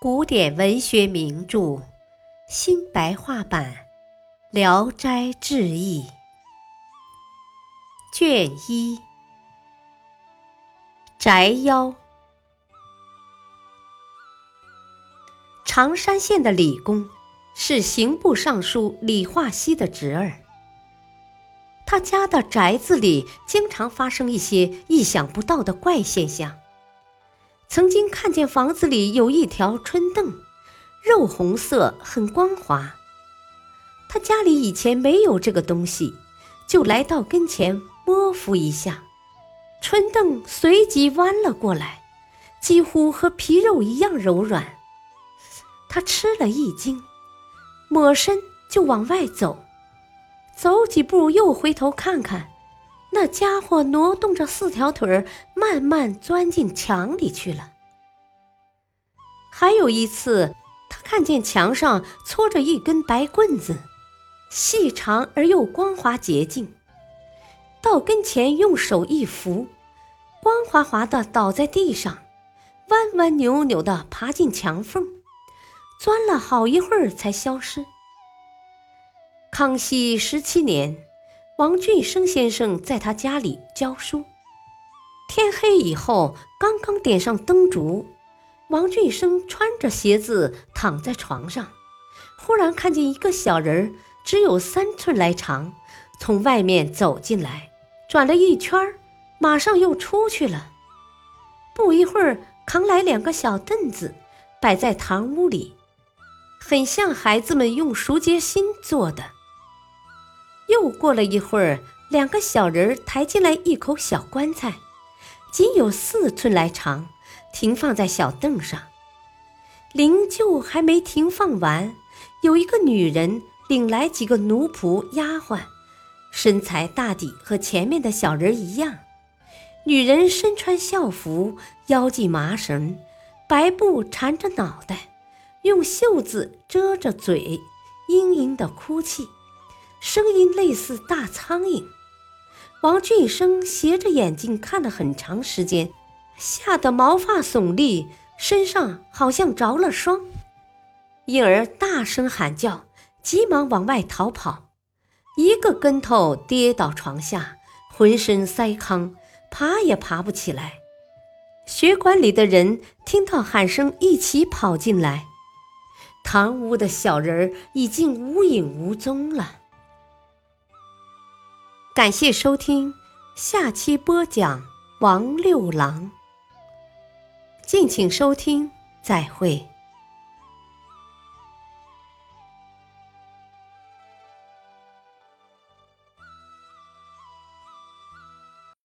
古典文学名著新白话版《聊斋志异》卷一：宅妖。常山县的李公是刑部尚书李化熙的侄儿。他家的宅子里经常发生一些意想不到的怪现象。曾经看见房子里有一条春凳，肉红色，很光滑。他家里以前没有这个东西，就来到跟前摸扶一下，春凳随即弯了过来，几乎和皮肉一样柔软。他吃了一惊，抹身就往外走。走几步，又回头看看，那家伙挪动着四条腿儿，慢慢钻进墙里去了。还有一次，他看见墙上搓着一根白棍子，细长而又光滑洁净，到跟前用手一扶，光滑滑的倒在地上，弯弯扭扭的爬进墙缝，钻了好一会儿才消失。康熙十七年，王俊生先生在他家里教书。天黑以后，刚刚点上灯烛，王俊生穿着鞋子躺在床上，忽然看见一个小人儿，只有三寸来长，从外面走进来，转了一圈，马上又出去了。不一会儿，扛来两个小凳子，摆在堂屋里，很像孩子们用竹节心做的。又过了一会儿，两个小人抬进来一口小棺材，仅有四寸来长，停放在小凳上。灵柩还没停放完，有一个女人领来几个奴仆丫鬟，身材大抵和前面的小人一样。女人身穿孝服，腰系麻绳，白布缠着脑袋，用袖子遮着嘴，嘤嘤的哭泣。声音类似大苍蝇。王俊生斜着眼睛看了很长时间，吓得毛发耸立，身上好像着了霜，因而大声喊叫，急忙往外逃跑，一个跟头跌倒床下，浑身塞糠，爬也爬不起来。血馆里的人听到喊声，一起跑进来，堂屋的小人儿已经无影无踪了。感谢收听，下期播讲王六郎。敬请收听，再会。